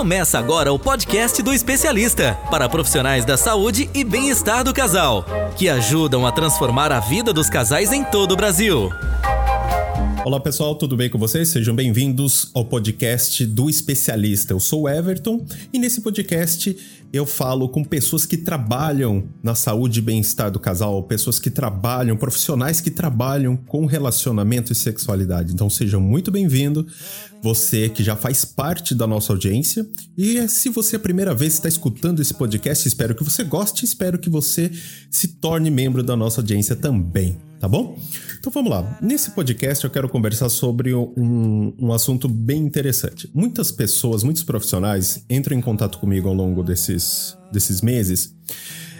Começa agora o podcast do especialista para profissionais da saúde e bem-estar do casal, que ajudam a transformar a vida dos casais em todo o Brasil. Olá pessoal, tudo bem com vocês? Sejam bem-vindos ao podcast do especialista. Eu sou o Everton e nesse podcast eu falo com pessoas que trabalham na saúde e bem-estar do casal, pessoas que trabalham, profissionais que trabalham com relacionamento e sexualidade. Então seja muito bem-vindo, você que já faz parte da nossa audiência. E se você é a primeira vez está escutando esse podcast, espero que você goste, espero que você se torne membro da nossa audiência também tá bom? Então vamos lá. Nesse podcast eu quero conversar sobre um, um assunto bem interessante. Muitas pessoas, muitos profissionais entram em contato comigo ao longo desses, desses meses,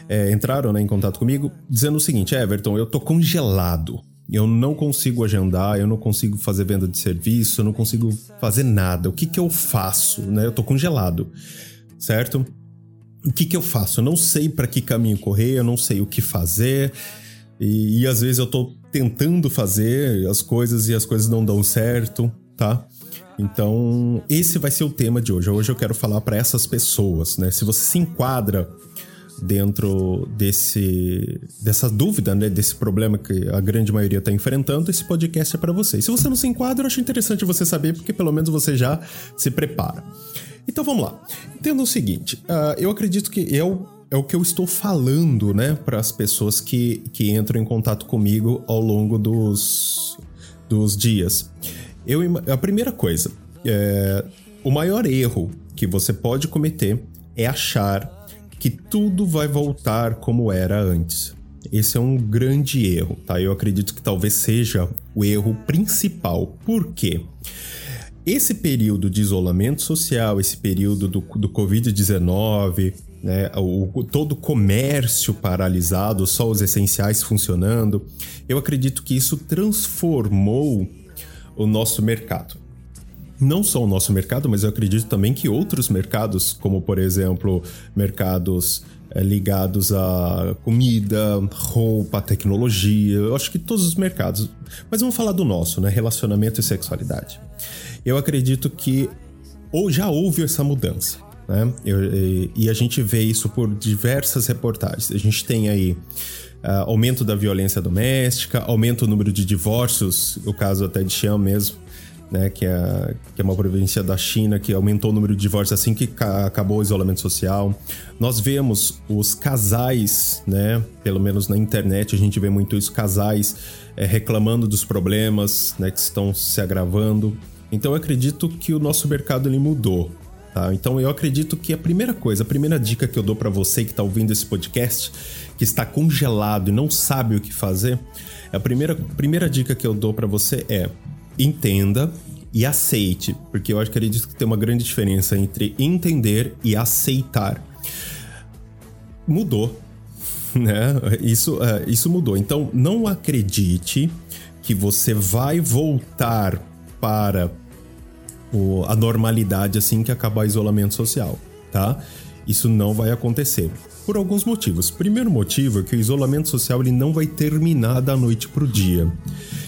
é, entraram né, em contato comigo dizendo o seguinte: Everton, eu tô congelado. Eu não consigo agendar, eu não consigo fazer venda de serviço, eu não consigo fazer nada. O que que eu faço? Né? Eu tô congelado, certo? O que que eu faço? Eu não sei para que caminho correr, eu não sei o que fazer. E, e às vezes eu tô tentando fazer as coisas e as coisas não dão certo, tá? Então, esse vai ser o tema de hoje. Hoje eu quero falar para essas pessoas, né? Se você se enquadra dentro desse dessa dúvida, né, desse problema que a grande maioria está enfrentando, esse podcast é para você. E se você não se enquadra, eu acho interessante você saber, porque pelo menos você já se prepara. Então vamos lá. Entenda o seguinte: uh, eu acredito que eu é o que eu estou falando, né, para as pessoas que, que entram em contato comigo ao longo dos, dos dias. Eu, a primeira coisa, é, o maior erro que você pode cometer é achar que tudo vai voltar como era antes. Esse é um grande erro, tá? Eu acredito que talvez seja o erro principal. Por quê? Esse período de isolamento social, esse período do, do Covid-19, né, o, todo o comércio paralisado, só os essenciais funcionando, eu acredito que isso transformou o nosso mercado. Não só o nosso mercado, mas eu acredito também que outros mercados, como por exemplo, mercados é, ligados a comida, roupa, tecnologia, eu acho que todos os mercados. Mas vamos falar do nosso, né? Relacionamento e sexualidade. Eu acredito que ou já houve essa mudança. Né? E, e a gente vê isso por diversas reportagens. A gente tem aí uh, aumento da violência doméstica, aumento do número de divórcios, o caso até de Xi'an mesmo, né, que, é, que é uma província da China que aumentou o número de divórcios assim que acabou o isolamento social. Nós vemos os casais, né, pelo menos na internet a gente vê muito isso, casais é, reclamando dos problemas né, que estão se agravando. Então eu acredito que o nosso mercado ele mudou. Tá? Então eu acredito que a primeira coisa, a primeira dica que eu dou para você que está ouvindo esse podcast, que está congelado e não sabe o que fazer, a primeira, primeira dica que eu dou para você é entenda e aceite, porque eu acredito que tem uma grande diferença entre entender e aceitar. Mudou, né? Isso, uh, isso mudou. Então não acredite que você vai voltar para o, a normalidade assim que acabar o isolamento social, tá? Isso não vai acontecer. Por alguns motivos. Primeiro motivo é que o isolamento social ele não vai terminar da noite para o dia.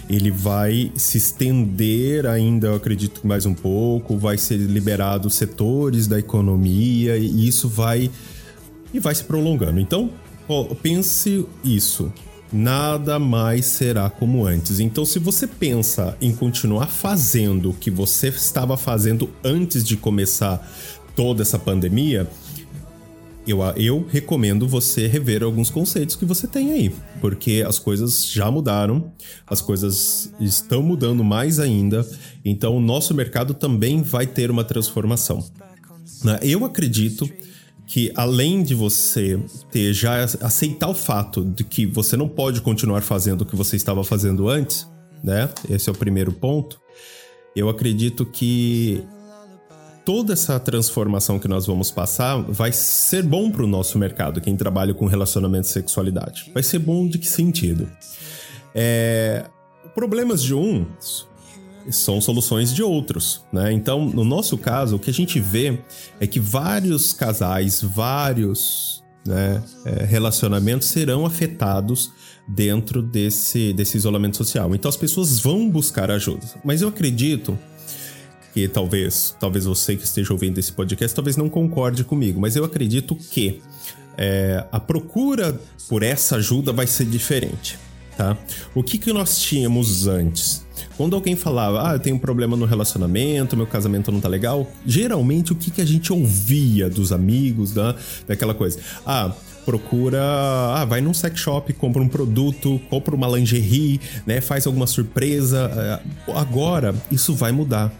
Ele vai se estender ainda, eu acredito mais um pouco, vai ser liberado setores da economia e isso vai e vai se prolongando. Então, pense isso nada mais será como antes. Então, se você pensa em continuar fazendo o que você estava fazendo antes de começar toda essa pandemia, eu, eu recomendo você rever alguns conceitos que você tem aí, porque as coisas já mudaram, as coisas estão mudando mais ainda, então o nosso mercado também vai ter uma transformação. Né? Eu acredito que além de você ter já aceitar o fato de que você não pode continuar fazendo o que você estava fazendo antes, né? Esse é o primeiro ponto. Eu acredito que toda essa transformação que nós vamos passar vai ser bom para o nosso mercado, quem trabalha com relacionamento e sexualidade. Vai ser bom de que sentido? É, problemas de uns são soluções de outros, né? Então, no nosso caso, o que a gente vê é que vários casais, vários né, é, relacionamentos serão afetados dentro desse, desse isolamento social. Então, as pessoas vão buscar ajuda. Mas eu acredito que talvez, talvez você que esteja ouvindo esse podcast, talvez não concorde comigo, mas eu acredito que é, a procura por essa ajuda vai ser diferente, tá? O que, que nós tínhamos antes? Quando alguém falava, ah, eu tenho um problema no relacionamento, meu casamento não tá legal, geralmente o que, que a gente ouvia dos amigos, da, daquela coisa? Ah, procura, ah, vai num sex shop, compra um produto, compra uma lingerie, né, faz alguma surpresa. É, agora isso vai mudar.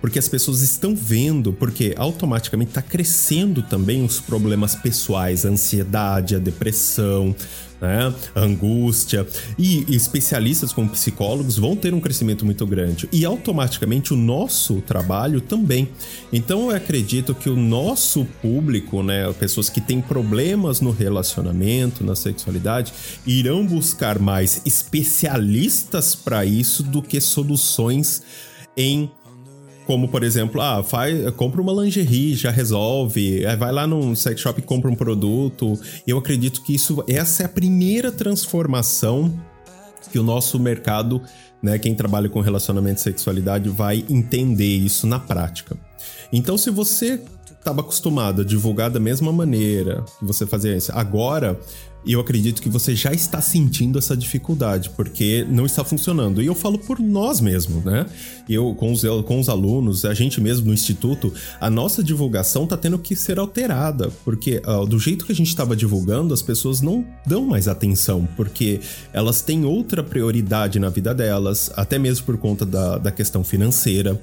Porque as pessoas estão vendo, porque automaticamente está crescendo também os problemas pessoais, a ansiedade, a depressão, né? A angústia. E especialistas como psicólogos vão ter um crescimento muito grande. E automaticamente o nosso trabalho também. Então eu acredito que o nosso público, né, pessoas que têm problemas no relacionamento, na sexualidade, irão buscar mais especialistas para isso do que soluções em como, por exemplo, ah, faz, compra uma lingerie, já resolve. Vai lá num sex shop e compra um produto. Eu acredito que isso, essa é a primeira transformação que o nosso mercado, né, quem trabalha com relacionamento e sexualidade, vai entender isso na prática. Então, se você estava acostumado a divulgar da mesma maneira que você fazia isso, agora e eu acredito que você já está sentindo essa dificuldade, porque não está funcionando. E eu falo por nós mesmos, né? Eu, com os, com os alunos, a gente mesmo no instituto, a nossa divulgação está tendo que ser alterada, porque uh, do jeito que a gente estava divulgando, as pessoas não dão mais atenção, porque elas têm outra prioridade na vida delas, até mesmo por conta da, da questão financeira.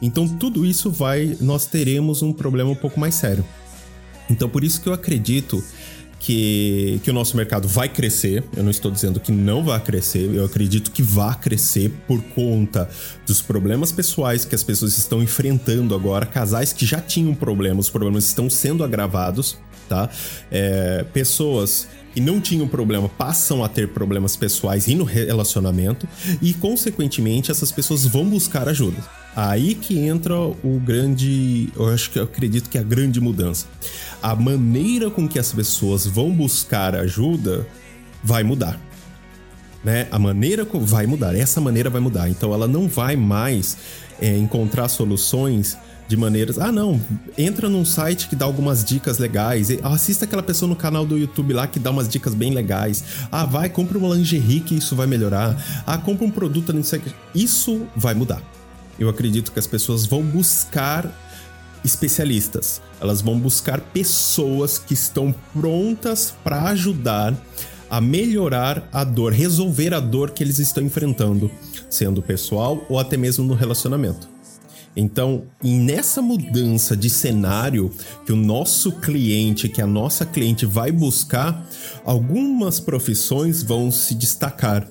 Então, tudo isso vai. Nós teremos um problema um pouco mais sério. Então, por isso que eu acredito que, que o nosso mercado vai crescer. Eu não estou dizendo que não vai crescer, eu acredito que vai crescer por conta dos problemas pessoais que as pessoas estão enfrentando agora, casais que já tinham problemas, os problemas estão sendo agravados, tá? É, pessoas que não tinham problema passam a ter problemas pessoais e no relacionamento, e consequentemente essas pessoas vão buscar ajuda. Aí que entra o grande, eu acho que eu acredito que é a grande mudança. A maneira com que as pessoas vão buscar ajuda vai mudar. Né? A maneira vai mudar, essa maneira vai mudar. Então ela não vai mais é, encontrar soluções de maneiras. Ah, não, entra num site que dá algumas dicas legais. Assista aquela pessoa no canal do YouTube lá que dá umas dicas bem legais. Ah, vai, compra uma lingerie que isso vai melhorar. Ah, compra um produto, não sei Isso vai mudar eu acredito que as pessoas vão buscar especialistas. Elas vão buscar pessoas que estão prontas para ajudar a melhorar a dor, resolver a dor que eles estão enfrentando, sendo pessoal ou até mesmo no relacionamento. Então, nessa mudança de cenário que o nosso cliente, que a nossa cliente vai buscar, algumas profissões vão se destacar.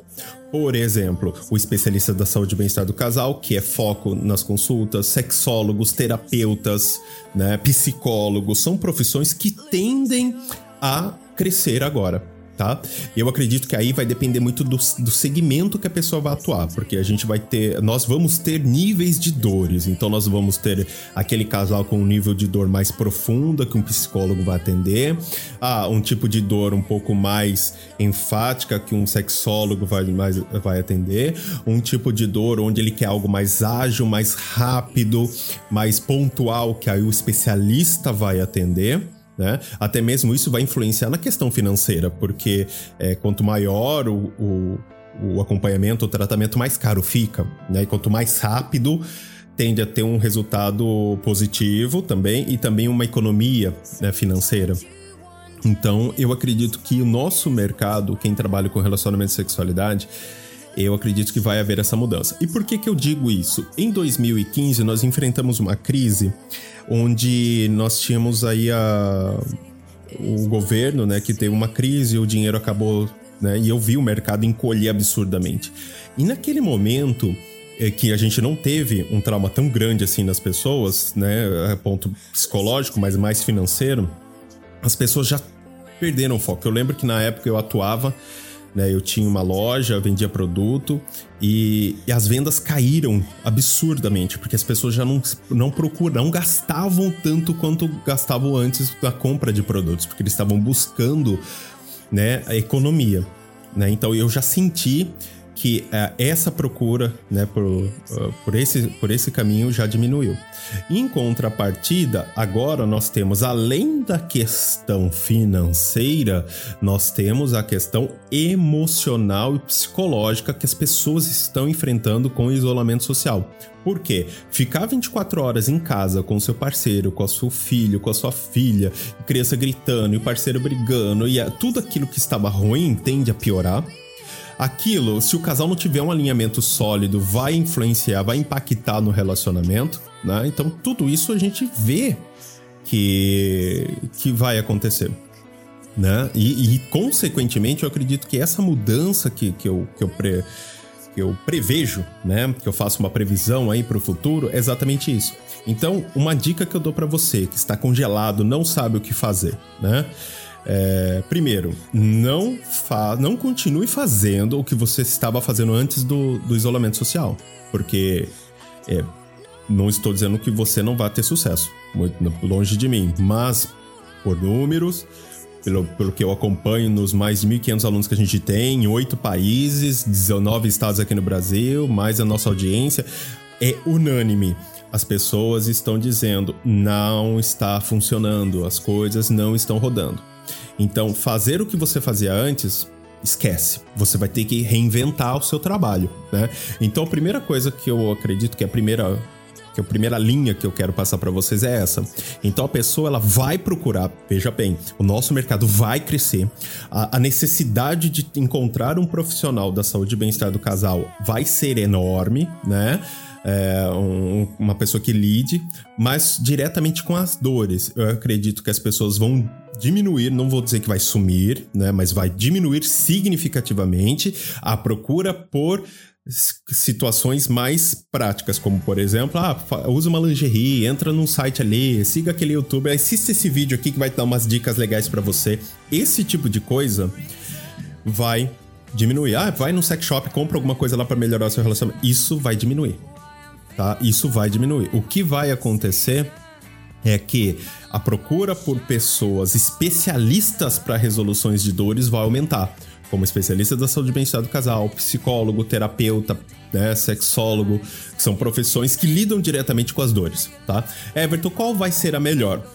Por exemplo, o especialista da saúde e bem-estar do casal, que é foco nas consultas, sexólogos, terapeutas, né, psicólogos, são profissões que tendem a crescer agora tá? Eu acredito que aí vai depender muito do, do segmento que a pessoa vai atuar, porque a gente vai ter, nós vamos ter níveis de dores, então nós vamos ter aquele casal com um nível de dor mais profunda que um psicólogo vai atender, ah, um tipo de dor um pouco mais enfática que um sexólogo vai, mais, vai atender, um tipo de dor onde ele quer algo mais ágil, mais rápido, mais pontual que aí o especialista vai atender. Né? Até mesmo isso vai influenciar na questão financeira, porque é, quanto maior o, o, o, acompanhamento, o tratamento, mais caro fica. Né? E quanto mais rápido, tende a ter um resultado positivo também e também uma economia né, financeira. Então, eu acredito que o nosso mercado, quem trabalha com relacionamento e sexualidade, eu acredito que vai haver essa mudança. E por que, que eu digo isso? Em 2015, nós enfrentamos uma crise onde nós tínhamos aí a, o governo, né, que teve uma crise, o dinheiro acabou, né, e eu vi o mercado encolher absurdamente. E naquele momento é que a gente não teve um trauma tão grande assim nas pessoas, né, ponto psicológico, mas mais financeiro, as pessoas já perderam o foco. Eu lembro que na época eu atuava né? Eu tinha uma loja, vendia produto e, e, as vendas caíram absurdamente, porque as pessoas já não, não procuram, não gastavam tanto quanto gastavam antes da compra de produtos, porque eles estavam buscando né, a economia. Né? Então eu já senti que uh, essa procura né, por, uh, por, esse, por esse caminho já diminuiu. Em contrapartida, agora nós temos, além da questão financeira, nós temos a questão emocional e psicológica que as pessoas estão enfrentando com o isolamento social. Por quê? Ficar 24 horas em casa com seu parceiro, com o seu filho, com a sua filha, criança gritando e o parceiro brigando, e tudo aquilo que estava ruim tende a piorar aquilo, se o casal não tiver um alinhamento sólido, vai influenciar, vai impactar no relacionamento, né? Então tudo isso a gente vê que, que vai acontecer. Né? E, e consequentemente eu acredito que essa mudança que, que, eu, que, eu pre, que eu prevejo, né? Que eu faço uma previsão aí para o futuro, é exatamente isso. Então, uma dica que eu dou para você que está congelado, não sabe o que fazer, né? É, primeiro, não, fa não continue fazendo o que você estava fazendo antes do, do isolamento social. Porque é, não estou dizendo que você não vai ter sucesso, muito longe de mim, mas por números, pelo, pelo que eu acompanho nos mais de 1.500 alunos que a gente tem, em oito países, 19 estados aqui no Brasil, mais a nossa audiência, é unânime. As pessoas estão dizendo não está funcionando, as coisas não estão rodando. Então, fazer o que você fazia antes, esquece. Você vai ter que reinventar o seu trabalho, né? Então, a primeira coisa que eu acredito que é a primeira que a primeira linha que eu quero passar para vocês é essa. Então a pessoa ela vai procurar, veja bem, o nosso mercado vai crescer, a, a necessidade de encontrar um profissional da saúde e bem-estar do casal vai ser enorme, né? É, um, uma pessoa que lide, mas diretamente com as dores. Eu acredito que as pessoas vão diminuir, não vou dizer que vai sumir, né, mas vai diminuir significativamente a procura por situações mais práticas, como por exemplo, ah, usa uma lingerie, entra num site ali, siga aquele youtuber, assista esse vídeo aqui que vai dar umas dicas legais para você. Esse tipo de coisa vai diminuir. Ah, vai no sex shop, compra alguma coisa lá para melhorar o seu relacionamento. Isso vai diminuir. Tá? Isso vai diminuir. O que vai acontecer é que a procura por pessoas especialistas para resoluções de dores vai aumentar, como especialista da saúde bem-estar do casal, psicólogo, terapeuta, né, sexólogo, são profissões que lidam diretamente com as dores, tá? Everton, qual vai ser a melhor?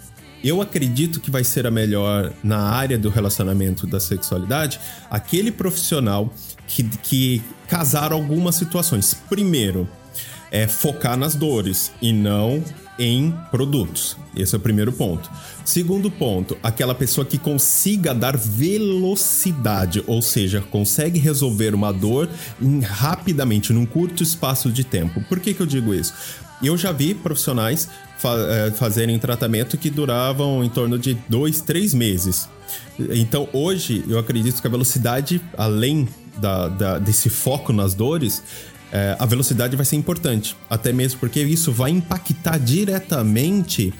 Eu acredito que vai ser a melhor na área do relacionamento da sexualidade aquele profissional que, que casar algumas situações. Primeiro, é focar nas dores e não em produtos. Esse é o primeiro ponto. Segundo ponto, aquela pessoa que consiga dar velocidade, ou seja, consegue resolver uma dor em, rapidamente, num curto espaço de tempo. Por que, que eu digo isso? Eu já vi profissionais fa é, fazerem tratamento que duravam em torno de dois, três meses. Então, hoje, eu acredito que a velocidade, além da, da, desse foco nas dores, é, a velocidade vai ser importante, até mesmo porque isso vai impactar diretamente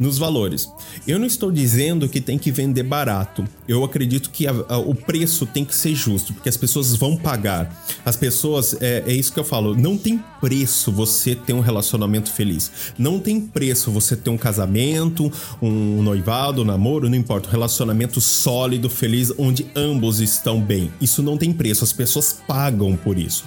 nos valores. Eu não estou dizendo que tem que vender barato. Eu acredito que a, a, o preço tem que ser justo, porque as pessoas vão pagar. As pessoas, é, é, isso que eu falo, não tem preço você ter um relacionamento feliz. Não tem preço você ter um casamento, um noivado, um namoro, não importa. Um relacionamento sólido, feliz, onde ambos estão bem. Isso não tem preço, as pessoas pagam por isso.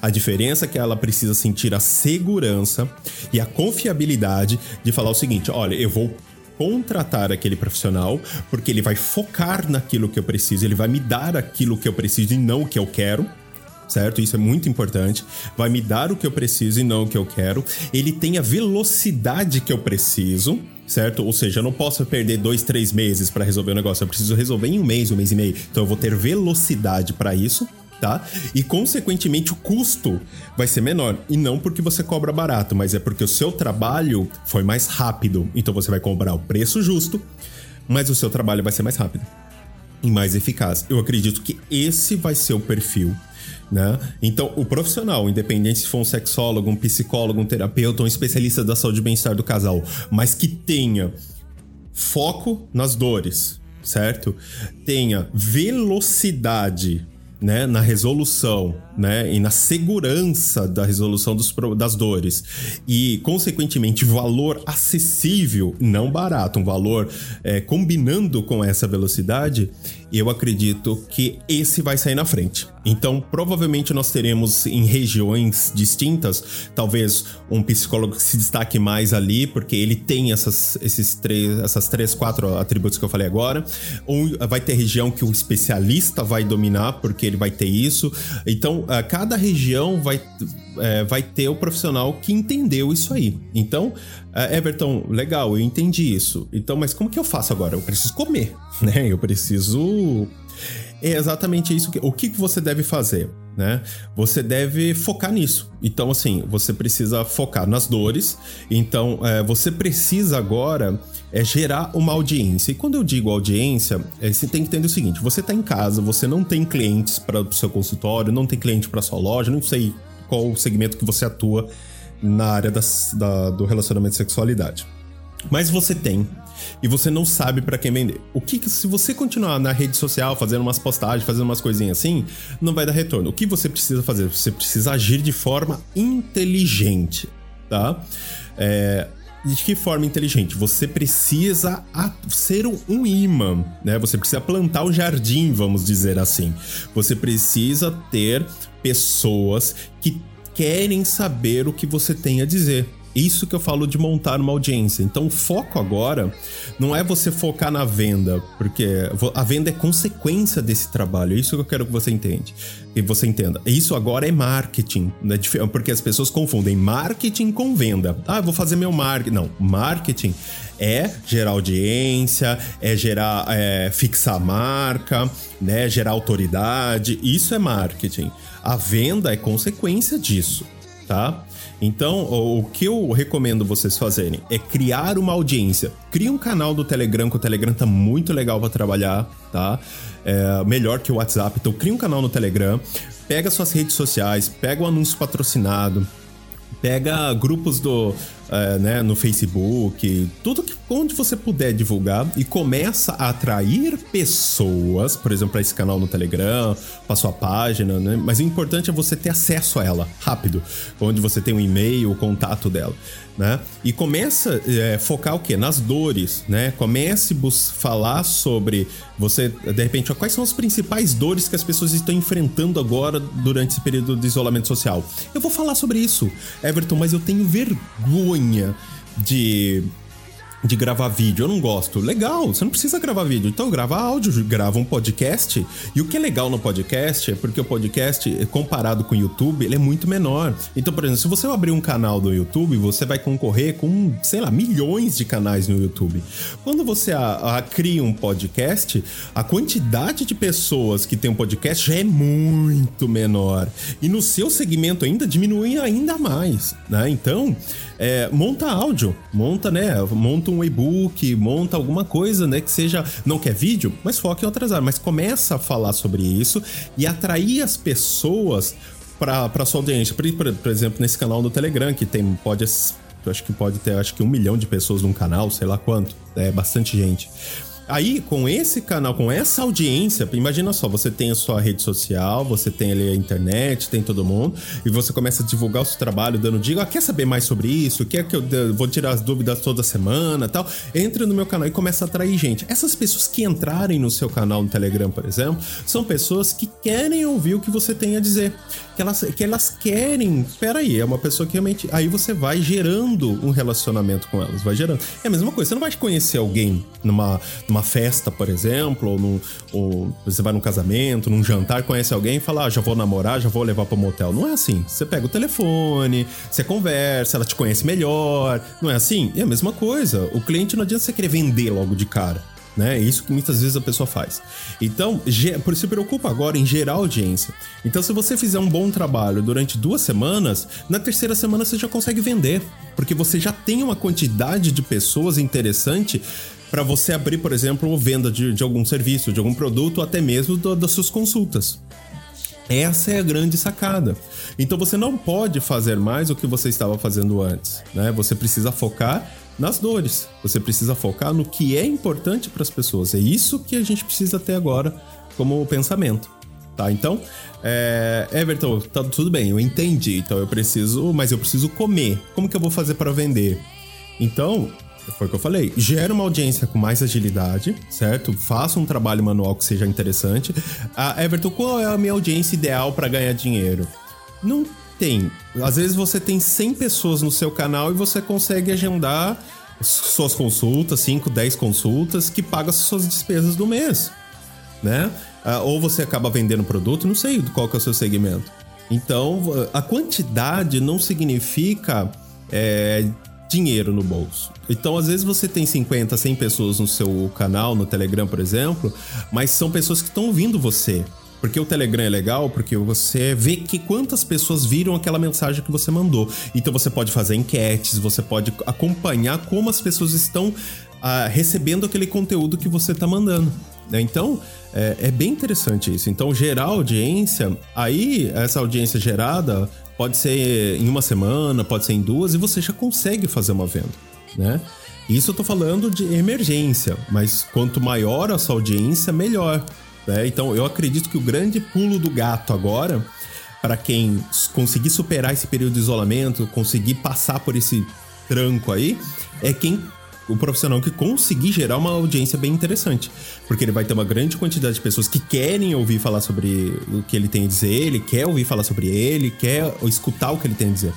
A diferença é que ela precisa sentir a segurança e a confiabilidade de falar o seguinte: olha, eu vou contratar aquele profissional, porque ele vai focar naquilo que eu preciso, ele vai me dar aquilo que eu preciso e não o que eu quero. Certo? Isso é muito importante. Vai me dar o que eu preciso e não o que eu quero. Ele tem a velocidade que eu preciso, certo? Ou seja, eu não posso perder dois, três meses para resolver o negócio. Eu preciso resolver em um mês, um mês e meio. Então eu vou ter velocidade para isso tá? E consequentemente o custo vai ser menor. E não porque você cobra barato, mas é porque o seu trabalho foi mais rápido. Então você vai cobrar o preço justo, mas o seu trabalho vai ser mais rápido e mais eficaz. Eu acredito que esse vai ser o perfil. Né? Então, o profissional, independente se for um sexólogo, um psicólogo, um terapeuta, um especialista da saúde e bem-estar do casal, mas que tenha foco nas dores, certo? Tenha velocidade né, na resolução né, e na segurança da resolução dos, das dores e, consequentemente, valor acessível, não barato, um valor é, combinando com essa velocidade, eu acredito que esse vai sair na frente. Então, provavelmente nós teremos em regiões distintas, talvez um psicólogo que se destaque mais ali, porque ele tem essas, esses três, essas três, quatro atributos que eu falei agora. Ou vai ter região que o especialista vai dominar, porque ele vai ter isso. Então, cada região vai, é, vai ter o profissional que entendeu isso aí. Então, Everton, legal, eu entendi isso. Então, mas como que eu faço agora? Eu preciso comer, né? Eu preciso é exatamente isso que o que você deve fazer, né? Você deve focar nisso. Então, assim, você precisa focar nas dores. Então, é, você precisa agora é gerar uma audiência. E quando eu digo audiência, é, você tem que entender o seguinte: você está em casa, você não tem clientes para o seu consultório, não tem cliente para sua loja, não sei qual segmento que você atua na área das, da, do relacionamento e sexualidade. Mas você tem e você não sabe para quem vender. O que, se você continuar na rede social fazendo umas postagens, fazendo umas coisinhas assim, não vai dar retorno. O que você precisa fazer? Você precisa agir de forma inteligente, tá? É, de que forma inteligente? Você precisa ser um imã, né? Você precisa plantar o jardim, vamos dizer assim. Você precisa ter pessoas que querem saber o que você tem a dizer. Isso que eu falo de montar uma audiência. Então, o foco agora não é você focar na venda, porque a venda é consequência desse trabalho. É isso que eu quero que você entenda. Que você entenda. Isso agora é marketing, né? porque as pessoas confundem marketing com venda. Ah, vou fazer meu marketing. Não, marketing é gerar audiência, é gerar, é, fixar marca, né? Gerar autoridade. Isso é marketing. A venda é consequência disso, tá? Então, o que eu recomendo vocês fazerem é criar uma audiência. Cria um canal do Telegram, que o Telegram tá muito legal para trabalhar, tá? É, melhor que o WhatsApp. Então, cria um canal no Telegram, pega suas redes sociais, pega o anúncio patrocinado, pega grupos do é, né, no Facebook, tudo que onde você puder divulgar e começa a atrair pessoas, por exemplo, para esse canal no Telegram, para sua página, né? Mas o importante é você ter acesso a ela rápido, onde você tem um e-mail, o contato dela, né? E começa é, focar o que? Nas dores, né? Comece a falar sobre você, de repente, quais são as principais dores que as pessoas estão enfrentando agora durante esse período de isolamento social. Eu vou falar sobre isso, Everton, mas eu tenho vergonha de de gravar vídeo, eu não gosto. Legal, você não precisa gravar vídeo. Então grava áudio, grava um podcast. E o que é legal no podcast é porque o podcast, comparado com o YouTube, ele é muito menor. Então, por exemplo, se você abrir um canal do YouTube, você vai concorrer com, sei lá, milhões de canais no YouTube. Quando você a, a, cria um podcast, a quantidade de pessoas que tem um podcast já é muito menor. E no seu segmento ainda diminui ainda mais, né? Então, é, monta áudio, monta, né? Monta um e-book, monta alguma coisa, né? Que seja, não quer vídeo, mas foca em outras áreas. Mas começa a falar sobre isso e atrair as pessoas para sua audiência. Por, por, por, exemplo, nesse canal do Telegram, que tem, pode, acho que pode ter, acho que um milhão de pessoas num canal, sei lá quanto, é bastante gente. Aí, com esse canal, com essa audiência, imagina só, você tem a sua rede social, você tem ali a internet, tem todo mundo, e você começa a divulgar o seu trabalho, dando dica, ah, quer saber mais sobre isso? Quer que eu vou tirar as dúvidas toda semana tal? Entra no meu canal e começa a atrair gente. Essas pessoas que entrarem no seu canal no Telegram, por exemplo, são pessoas que querem ouvir o que você tem a dizer. Que elas, que elas querem. Peraí, é uma pessoa que realmente. Aí você vai gerando um relacionamento com elas, vai gerando. É a mesma coisa, você não vai conhecer alguém numa, numa numa festa, por exemplo, ou, ou você vai num casamento, num jantar, conhece alguém e fala, ah, já vou namorar, já vou levar para motel. Não é assim. Você pega o telefone, você conversa, ela te conhece melhor. Não é assim? É a mesma coisa. O cliente não adianta você querer vender logo de cara né? É isso que muitas vezes a pessoa faz. Então, por se preocupa agora em gerar audiência. Então, se você fizer um bom trabalho durante duas semanas, na terceira semana você já consegue vender, porque você já tem uma quantidade de pessoas interessante para você abrir, por exemplo, venda de, de, algum serviço, de algum produto, até mesmo do, das suas consultas. Essa é a grande sacada. Então você não pode fazer mais o que você estava fazendo antes, né? Você precisa focar nas dores. Você precisa focar no que é importante para as pessoas. É isso que a gente precisa ter agora como pensamento. tá? Então, é, Everton, tá tudo bem, eu entendi. Então eu preciso, mas eu preciso comer. Como que eu vou fazer para vender? Então, foi o que eu falei. Gera uma audiência com mais agilidade, certo? Faça um trabalho manual que seja interessante. Ah, Everton, qual é a minha audiência ideal para ganhar dinheiro? Não tem. Às vezes você tem 100 pessoas no seu canal e você consegue agendar suas consultas, 5, 10 consultas, que paga as suas despesas do mês, né? Ah, ou você acaba vendendo produto, não sei qual que é o seu segmento. Então, a quantidade não significa é, dinheiro no bolso. Então, às vezes você tem 50, 100 pessoas no seu canal, no Telegram, por exemplo, mas são pessoas que estão ouvindo você. Porque o Telegram é legal porque você vê que quantas pessoas viram aquela mensagem que você mandou. Então você pode fazer enquetes, você pode acompanhar como as pessoas estão ah, recebendo aquele conteúdo que você está mandando. Né? Então é, é bem interessante isso. Então gerar audiência, aí essa audiência gerada pode ser em uma semana, pode ser em duas e você já consegue fazer uma venda, né? Isso eu tô falando de emergência, mas quanto maior a sua audiência, melhor. Né? Então, eu acredito que o grande pulo do gato agora, para quem conseguir superar esse período de isolamento, conseguir passar por esse tranco aí, é quem o profissional que conseguir gerar uma audiência bem interessante. Porque ele vai ter uma grande quantidade de pessoas que querem ouvir falar sobre o que ele tem a dizer, ele quer ouvir falar sobre ele, quer escutar o que ele tem a dizer.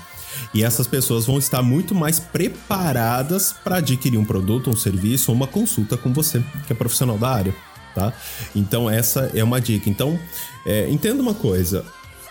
E essas pessoas vão estar muito mais preparadas para adquirir um produto, um serviço ou uma consulta com você, que é profissional da área tá? Então essa é uma dica. Então, é, entenda uma coisa.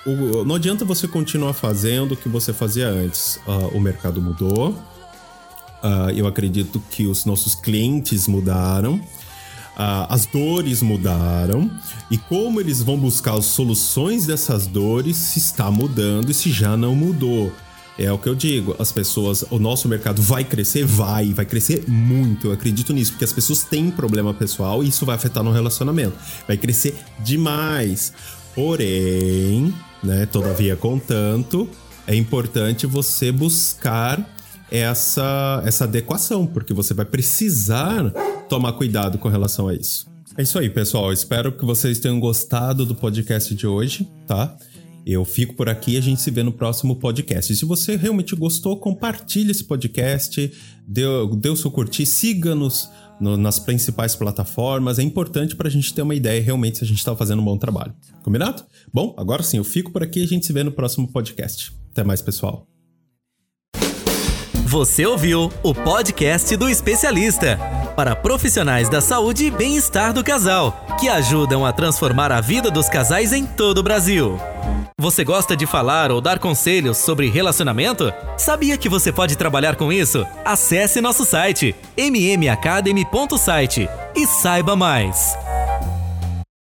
O, não adianta você continuar fazendo o que você fazia antes. Uh, o mercado mudou. Uh, eu acredito que os nossos clientes mudaram. Uh, as dores mudaram e como eles vão buscar as soluções dessas dores se está mudando e se já não mudou. É o que eu digo, as pessoas, o nosso mercado vai crescer? Vai, vai crescer muito. Eu acredito nisso, porque as pessoas têm problema pessoal e isso vai afetar no relacionamento. Vai crescer demais. Porém, né, todavia contanto, é importante você buscar essa, essa adequação, porque você vai precisar tomar cuidado com relação a isso. É isso aí, pessoal. Espero que vocês tenham gostado do podcast de hoje, tá? Eu fico por aqui e a gente se vê no próximo podcast. E se você realmente gostou, compartilhe esse podcast, dê, o seu curtir, siga-nos nas principais plataformas. É importante para a gente ter uma ideia realmente se a gente está fazendo um bom trabalho. Combinado? Bom, agora sim, eu fico por aqui e a gente se vê no próximo podcast. Até mais, pessoal. Você ouviu o podcast do especialista para profissionais da saúde e bem-estar do casal, que ajudam a transformar a vida dos casais em todo o Brasil. Você gosta de falar ou dar conselhos sobre relacionamento? Sabia que você pode trabalhar com isso? Acesse nosso site mmacademy.site e saiba mais.